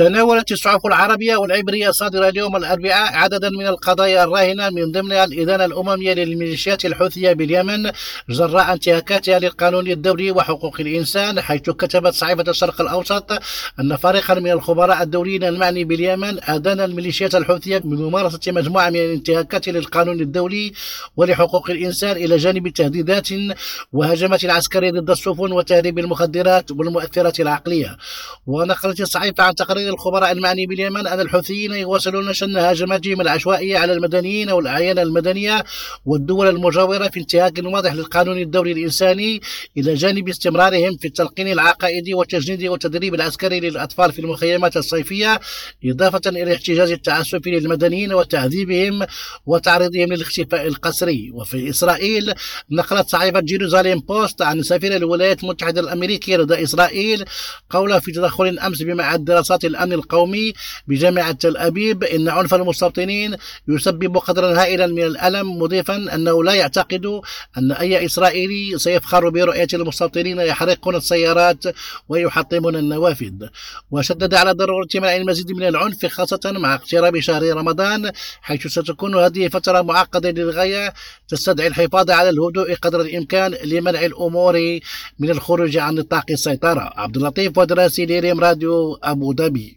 تناولت الصحف العربية والعبرية الصادرة اليوم الأربعاء عددا من القضايا الراهنة من ضمنها الإدانة الأممية للميليشيات الحوثية باليمن جراء انتهاكاتها للقانون الدولي وحقوق الإنسان حيث كتبت صحيفة الشرق الأوسط أن فريقا من الخبراء الدوليين المعني باليمن أدان الميليشيات الحوثية بممارسة مجموعة من الانتهاكات للقانون الدولي ولحقوق الإنسان إلى جانب تهديدات وهجمات عسكرية ضد السفن وتهريب المخدرات والمؤثرات العقلية. ونقلت الصحيفة عن تقرير الخبراء المعني باليمن أن الحوثيين يواصلون شن هجماتهم العشوائية على المدنيين والأعيان المدنية والدول المجاورة في انتهاك واضح للقانون الدولي الإنساني إلى جانب استمرارهم في التلقين العقائدي والتجنيد والتدريب العسكري للأطفال في المخيمات الصيفية إضافة إلى الاحتجاج التعسفي للمدنيين وتعذيبهم وتعريضهم للاختفاء القسري. وفي إسرائيل نقلت صحيفة جيروزاليم بوست عن سفير الولايات المتحدة الأمريكية لدى إسرائيل قوله في تدخل أمس بمعهد دراسات الأمن القومي بجامعة تل أبيب إن عنف المستوطنين يسبب قدرا هائلا من الألم مضيفا أنه لا يعتقد أن أي إسرائيلي سيفخر برؤية المستوطنين يحرقون السيارات ويحطمون النوافذ. وشدد على ضرورة منع المزيد من العنف خاصة مع اقتراب شهر رمضان حيث ستكون هذه فترة معقدة للغاية تستدعي الحفاظ على الهدوء قدر الإمكان لمنع الأمور من الخروج عن نطاق السيطرة. عبد اللطيف ودراسي لريم راديو أبو ظبي.